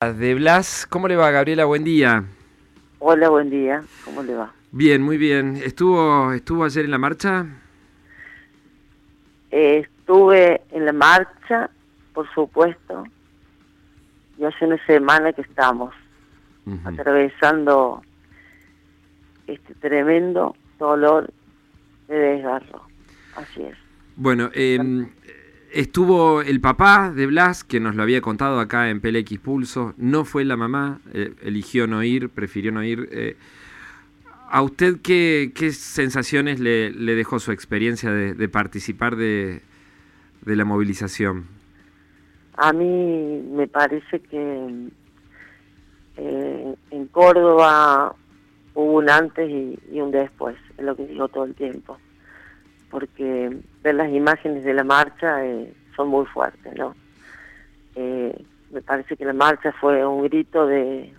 de Blas. ¿Cómo le va, Gabriela? Buen día. Hola, buen día. ¿Cómo le va? Bien, muy bien. ¿Estuvo, estuvo ayer en la marcha? Eh, estuve en la marcha, por supuesto, y hace una semana que estamos atravesando este tremendo dolor de desgarro. Así es. Bueno, eh, Estuvo el papá de Blas, que nos lo había contado acá en PLX Pulso, no fue la mamá, eh, eligió no ir, prefirió no ir. Eh, ¿A usted qué, qué sensaciones le, dejó su experiencia de, participar de, de, la movilización? A mí me parece que eh, en Córdoba hubo un antes y, y un después, es lo que digo todo el tiempo porque ver las imágenes de la marcha eh, son muy fuertes, ¿no? Eh, me parece que la marcha fue un grito de,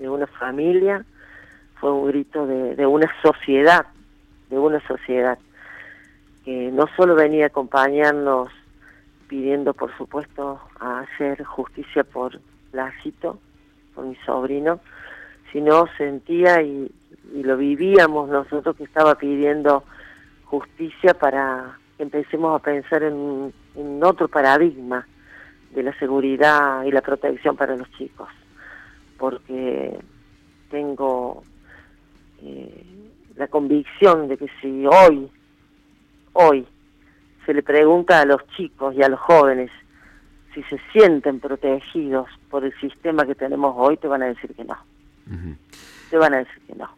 una familia, fue un grito de, una sociedad, de una sociedad que no solo venía a acompañarnos pidiendo, por supuesto, a hacer justicia por Lacito, por mi sobrino, sino sentía y lo vivíamos nosotros que estaba pidiendo justicia para que empecemos a pensar en, otro paradigma de la seguridad y la protección para los chicos, porque tengo eh, la convicción de que si hoy, hoy, se le pregunta a los chicos y a los jóvenes si se sienten protegidos por el sistema que tenemos hoy, te van a decir que no. Te van a decir que no.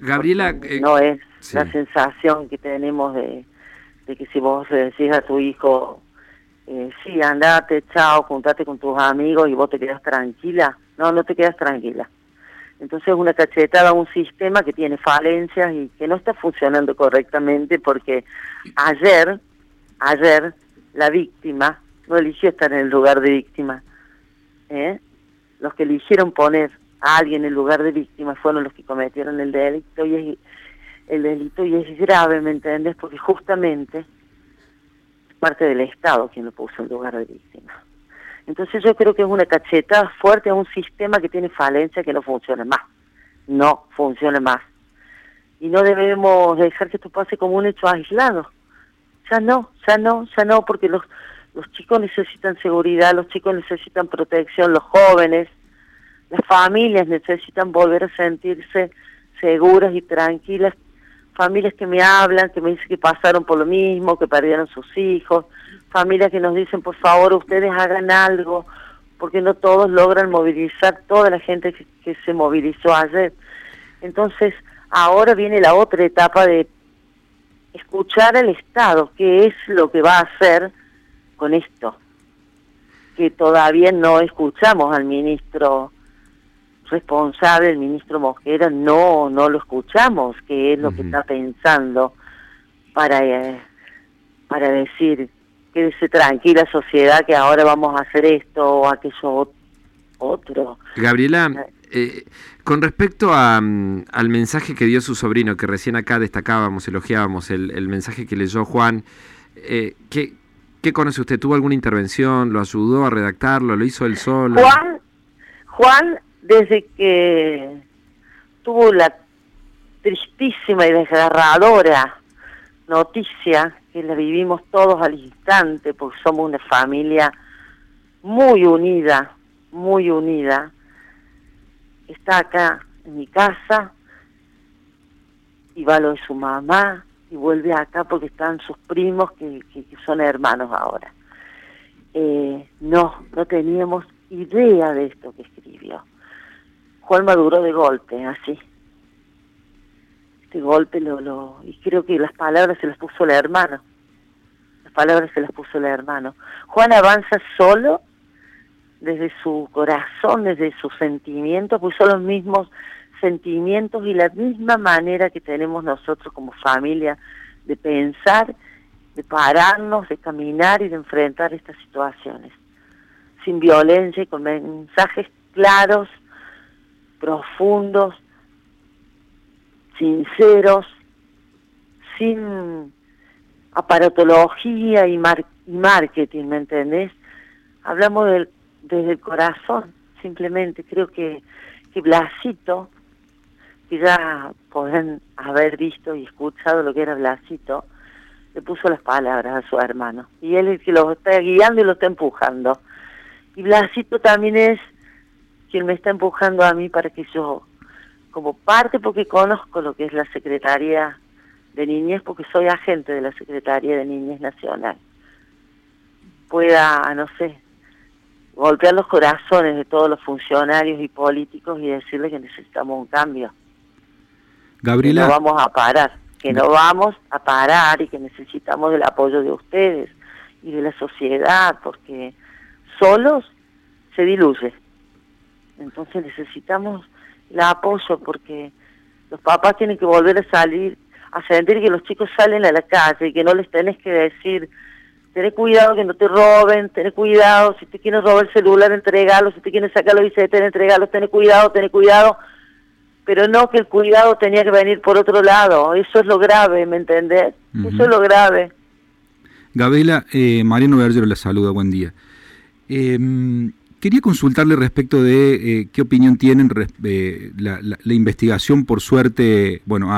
Gabriela... Eh, no es la sensación que tenemos de, que si vos le decís a tu hijo, eh, sí, andate, chao, juntate con tus amigos y vos te quedas tranquila, no, no te quedas tranquila. Entonces una cachetada a un sistema que tiene falencias y que no está funcionando correctamente porque ayer, ayer, la víctima no eligió estar en el lugar de víctima. ¿eh? Los que eligieron poner a alguien en lugar de víctima fueron los que cometieron el delito y es el delito y es grave, ¿me entiendes? Porque justamente parte del Estado quien lo puso en lugar de víctima. Entonces yo creo que es una cachetada fuerte a un sistema que tiene falencia que no funciona más. No funciona más. Y no debemos dejar que esto pase como un hecho aislado. Ya no, ya no, ya no, porque los, los chicos necesitan seguridad, los chicos necesitan protección, los jóvenes, las familias necesitan volver a sentirse seguras y tranquilas familias que me hablan, que me dicen que pasaron por lo mismo, que perdieron sus hijos, familias que nos dicen, por favor, ustedes hagan algo, porque no todos logran movilizar toda la gente que, se movilizó ayer. Entonces, ahora viene la otra etapa de escuchar al Estado, qué es lo que va a hacer con esto, que todavía no escuchamos al ministro responsable, el ministro Mosquera, no, no lo escuchamos, que es lo que está pensando para, eh, para decir, quédese tranquila sociedad que ahora vamos a hacer esto o aquello otro. Gabriela, eh, con respecto a, mm, al mensaje que dio su sobrino, que recién acá destacábamos, elogiábamos, el, el mensaje que leyó Juan, eh, ¿qué, ¿qué conoce usted? ¿Tuvo alguna intervención? ¿Lo ayudó a redactarlo? ¿Lo hizo él solo? Juan, Juan desde que tuvo la tristísima y desgarradora noticia que la vivimos todos al instante, porque somos una familia muy unida, muy unida. Está acá en mi casa y va lo de su mamá y vuelve acá porque están sus primos que, que, son hermanos ahora. Eh, no, no teníamos idea de esto que escribió. Juan maduró de golpe, así. Este golpe lo, lo... Y creo que las palabras se las puso el hermano. Las palabras se las puso el hermano. Juan avanza solo desde su corazón, desde sus sentimientos, pues son los mismos sentimientos y la misma manera que tenemos nosotros como familia de pensar, de pararnos, de caminar y de enfrentar estas situaciones, sin violencia y con mensajes claros profundos, sinceros, sin aparatología y, marketing, ¿me entendés? Hablamos del, desde el corazón, simplemente creo que, que Blasito, que ya pueden haber visto y escuchado lo que era Blasito, le puso las palabras a su hermano. Y él es el que lo está guiando y lo está empujando. Y Blasito también es quien me está empujando a mí para que yo, como parte, porque conozco lo que es la Secretaría de Niñez, porque soy agente de la Secretaría de Niñez Nacional, pueda, no sé, golpear los corazones de todos los funcionarios y políticos y decirles que necesitamos un cambio. Gabriela. Que no vamos a parar, que no vamos a parar y que necesitamos el apoyo de ustedes y de la sociedad, porque solos se diluye. Entonces necesitamos el apoyo porque los papás tienen que volver a salir, a sentir que los chicos salen a la calle y que no les tenés que decir, tenés cuidado que no te roben, tenés cuidado, si te quieren robar el celular, entregalo, si te quieren sacar los billetes, entregalo, tenés cuidado, tenés cuidado, pero no que el cuidado tenía que venir por otro lado, eso es lo grave, ¿me entendés? Eso es lo grave. Gabriela, eh, Mariano Bergero la saluda, buen día. Eh, Quería consultarle respecto de eh, qué opinión tienen eh, la, investigación, por suerte, bueno,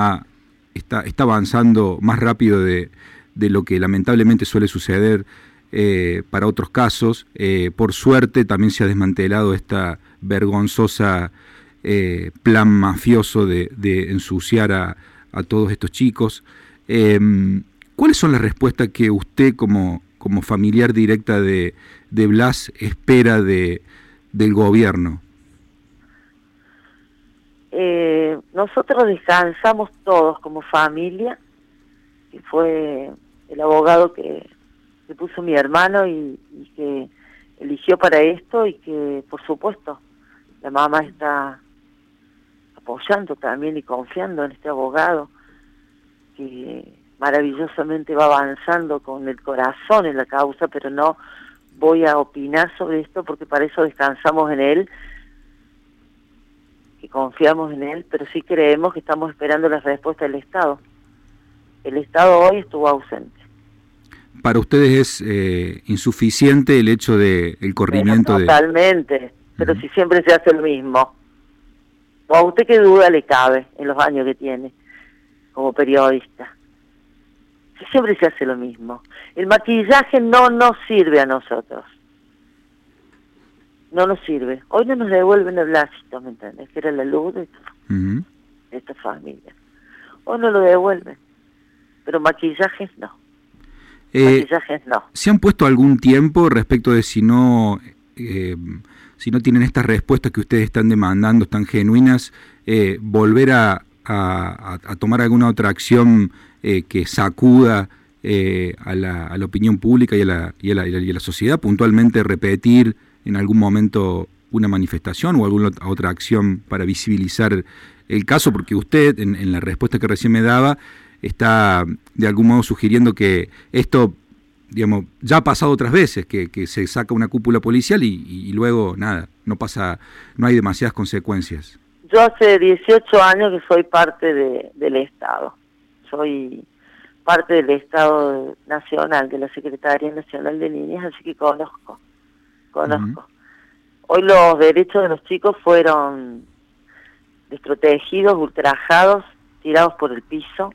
está, avanzando más rápido de, lo que lamentablemente suele suceder eh, para otros casos. por suerte también se ha desmantelado esta vergonzosa plan mafioso de, ensuciar a, todos estos chicos. Em, ¿Cuáles son las respuestas que usted como, como familiar directa de, de Blas espera de, del gobierno? Eh, nosotros descansamos todos como familia, que fue el abogado que, que puso mi hermano y, y, que eligió para esto y que por supuesto la mamá está apoyando también y confiando en este abogado que maravillosamente va avanzando con el corazón en la causa, pero no voy a opinar sobre esto porque para eso descansamos en él, que confiamos en él, pero sí creemos que estamos esperando la respuesta del Estado. El Estado hoy estuvo ausente. ¿Para ustedes es eh, insuficiente el hecho de el corrimiento de...? Totalmente, pero si siempre se hace lo mismo. ¿O a usted qué duda le cabe en los años que tiene como periodista? Siempre se hace lo mismo. El maquillaje no nos sirve a nosotros. No nos sirve. Hoy no nos devuelven el blasito, ¿me entiendes? Que era la luz de, esta familia. Hoy no lo devuelven. Pero maquillajes no. Eh, maquillajes no. ¿Se han puesto algún tiempo respecto de si no... Eh, si no tienen estas respuestas que ustedes están demandando, tan genuinas, eh, volver a, a, tomar alguna otra acción eh, que sacuda eh, a, la, a, la, opinión pública y a la, y, a la, y a la sociedad, puntualmente repetir en algún momento una manifestación o alguna otra acción para visibilizar el caso, porque usted en, la respuesta que recién me daba está de algún modo sugiriendo que esto digamos, ya ha pasado otras veces, que, se saca una cúpula policial y, y, luego nada, no pasa, no hay demasiadas consecuencias. Yo hace 18 años que soy parte de, del Estado soy parte del Estado Nacional, de la Secretaría Nacional de Niñas, así que conozco, conozco. Hoy los derechos de los chicos fueron desprotegidos, ultrajados, tirados por el piso,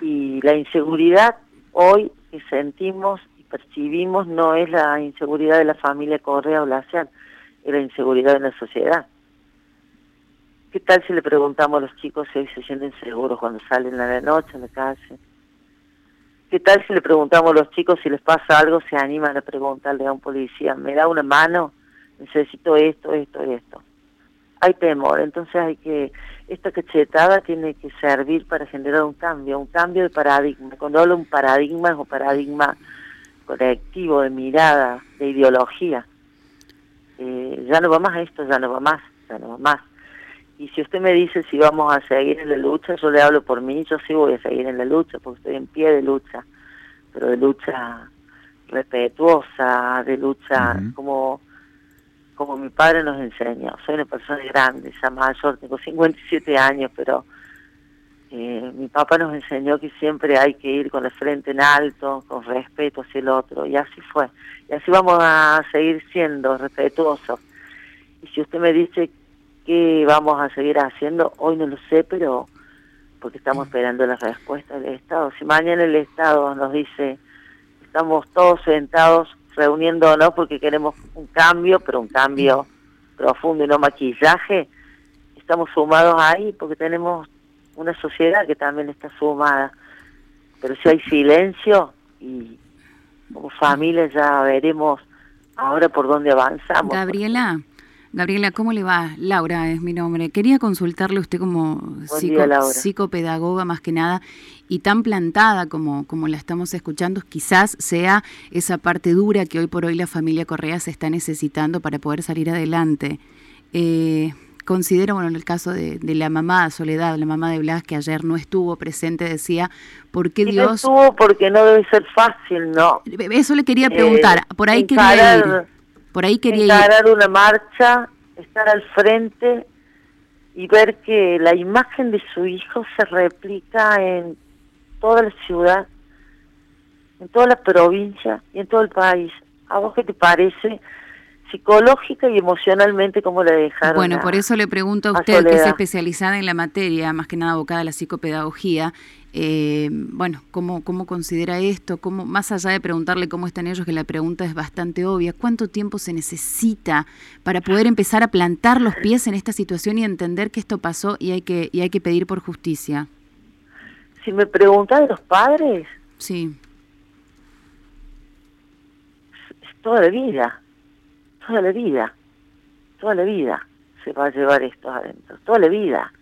y la inseguridad hoy que sentimos y percibimos no es la inseguridad de la familia Correa o es la inseguridad de la sociedad. ¿Qué tal si le preguntamos a los chicos si hoy se sienten seguros cuando salen a la noche a la calle? ¿Qué tal si le preguntamos a los chicos si les pasa algo, se animan a preguntarle a un policía, me da una mano, necesito esto, esto, esto? Hay temor, entonces hay que, esta cachetada tiene que servir para generar un cambio, un cambio de paradigma. Cuando hablo de un paradigma es un paradigma colectivo, de mirada, de ideología. Eh, ya no va más esto, ya no va más, ya no va más y si usted me dice si vamos a seguir en la lucha, yo le hablo por mí, yo sí voy a seguir en la lucha, porque estoy en pie de lucha, pero de lucha respetuosa, de lucha como como mi padre nos enseñó. Soy una persona grande, ya mayor, tengo 57 años, pero eh, mi papá nos enseñó que siempre hay que ir con la frente en alto, con respeto hacia el otro, y así fue. Y así vamos a seguir siendo respetuosos Y si usted me dice qué vamos a seguir haciendo, hoy no lo sé, pero porque estamos esperando la respuesta del Estado. Si mañana el Estado nos dice, estamos todos sentados reuniéndonos porque queremos un cambio, pero un cambio profundo y no maquillaje, estamos sumados ahí porque tenemos una sociedad que también está sumada. Pero si hay silencio y como familia ya veremos ahora por dónde avanzamos. Gabriela. Gabriela, ¿cómo le va? Laura es mi nombre. Quería consultarle a usted como psicopedagoga más que nada y tan plantada como, como la estamos escuchando, quizás sea esa parte dura que hoy por hoy la familia Correa se está necesitando para poder salir adelante. Eh, considero, bueno, en el caso de, la mamá Soledad, la mamá de Blas, que ayer no estuvo presente, decía, ¿por qué Dios...? No estuvo porque no debe ser fácil, ¿no? Eso le quería preguntar, eh, por ahí quería ir. Por ahí quería encarar una marcha, estar al frente y ver que la imagen de su hijo se replica en toda la ciudad, en toda la provincia y en todo el país. ¿A vos qué te parece? psicológica y emocionalmente cómo le dejaron. Bueno, por eso le pregunto a usted, que es especializada en la materia, más que nada abocada a la psicopedagogía, eh, bueno, ¿cómo, ¿cómo considera esto? ¿Cómo, más allá de preguntarle cómo están ellos, que la pregunta es bastante obvia, ¿cuánto tiempo se necesita para poder empezar a plantar los pies en esta situación y entender que esto pasó y hay que, y hay que pedir por justicia? Si me preguntan los padres. Sí. Es toda la vida toda la vida, toda la vida se va a llevar esto adentro, toda la vida.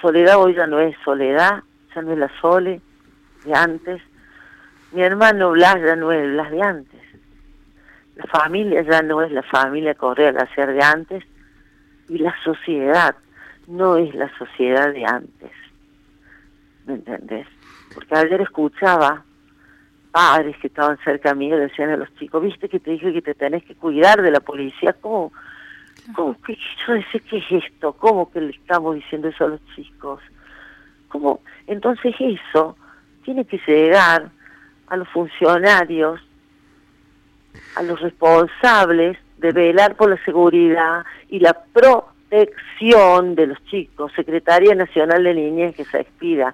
Soledad hoy ya no es soledad, no es la sole de antes. Mi hermano Blas ya no es Blas de antes. La familia ya no es la familia Correa ser de antes. Y la sociedad no es la sociedad de antes. ¿Me entendés? Porque ayer escuchaba padres que estaban cerca mío decían a los chicos, viste que te dije que te tenés que cuidar de la policía, ¿cómo? ¿Cómo que yo decía qué es esto? ¿Cómo que le estamos diciendo eso a los chicos? ¿Cómo? Entonces eso tiene que llegar a los funcionarios, a los responsables de velar por la seguridad y la protección de los chicos, Secretaría Nacional de Niñez que se expida,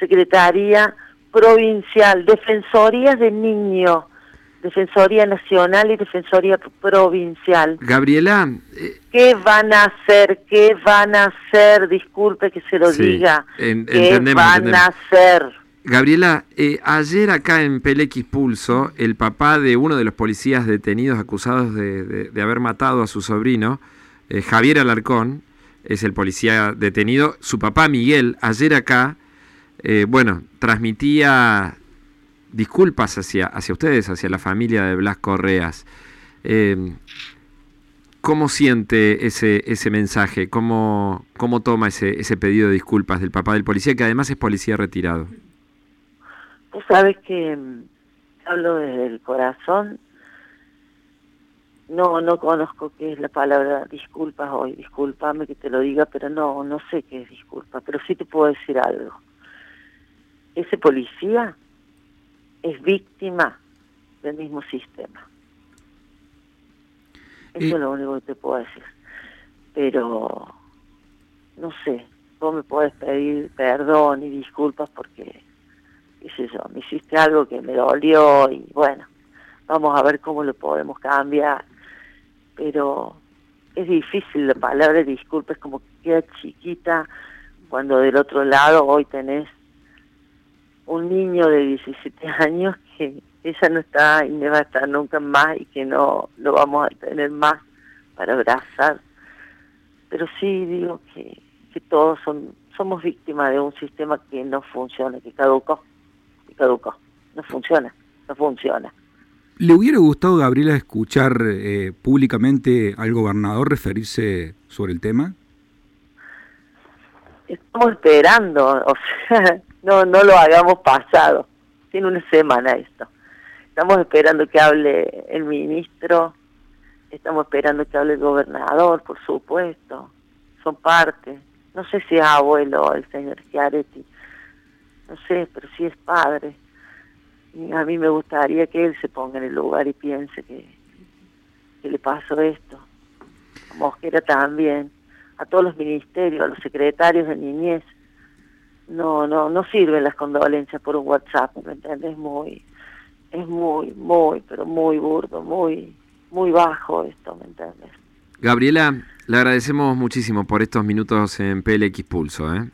Secretaría provincial, Defensoría de Niño, Defensoría Nacional y Defensoría Provincial. Gabriela. Eh, ¿Qué van a hacer? ¿Qué van a hacer? Disculpe que se lo diga. ¿Qué van a hacer? Gabriela, eh, ayer acá en Pelex Pulso, el papá de uno de los policías detenidos acusados de, haber matado a su sobrino, eh, Javier Alarcón, es el policía detenido, su papá Miguel, ayer acá eh, bueno, transmitía disculpas hacia, hacia ustedes, hacia la familia de Blas Correas. Eh, ¿Cómo siente ese, ese mensaje? ¿Cómo, cómo toma ese, ese pedido de disculpas del papá del policía, que además es policía retirado? Tú sabes que mm, hablo desde el corazón. No, no conozco qué es la palabra disculpas hoy. Discúlpame que te lo diga, pero no, no sé qué es disculpa. Pero sí te puedo decir algo ese policía es víctima del mismo sistema. Eso es lo único que te puedo decir. Pero, no sé, vos me puedes pedir perdón y disculpas porque, qué sé yo, me hiciste algo que me dolió y bueno, vamos a ver cómo lo podemos cambiar. Pero es difícil la palabra disculpa, es como que queda chiquita cuando del otro lado hoy tenés un niño de 17 años que ella no está y no va a estar nunca más y que no lo vamos a tener más para abrazar. Pero sí digo que, que todos son, somos víctimas de un sistema que no funciona, que caducó, que caducó, no funciona, no funciona. ¿Le hubiera gustado, Gabriela, escuchar eh, públicamente al gobernador referirse sobre el tema? Estamos esperando, o sea, no, no lo hagamos pasado. Tiene una semana esto. Estamos esperando que hable el ministro, estamos esperando que hable el gobernador, por supuesto. Son parte. No sé si es abuelo el señor Chiaretti, no sé, pero sí es padre. A mí me gustaría que él se ponga en el lugar y piense que, que le pasó esto. Mosquera también, a todos los ministerios, a los secretarios de niñez. No, no, no sirven las condolencias por un WhatsApp, ¿me entiendes? Muy, es muy, muy, pero muy burdo, muy, muy bajo esto, ¿me entiendes? Gabriela, le agradecemos muchísimo por estos minutos en PLX Pulso, ¿eh?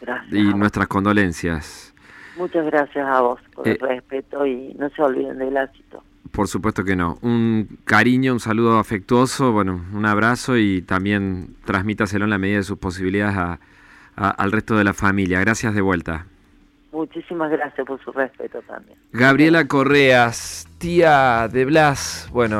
Gracias. Y nuestras condolencias. Muchas gracias a vos por el eh, respeto y no se olviden del éxito. Por supuesto que no. Un cariño, un saludo afectuoso, bueno, un abrazo y también transmítaselo en la medida de sus posibilidades al resto de la familia. Gracias de vuelta. Muchísimas gracias por su respeto también. Gabriela Correas, tía de Blas, bueno.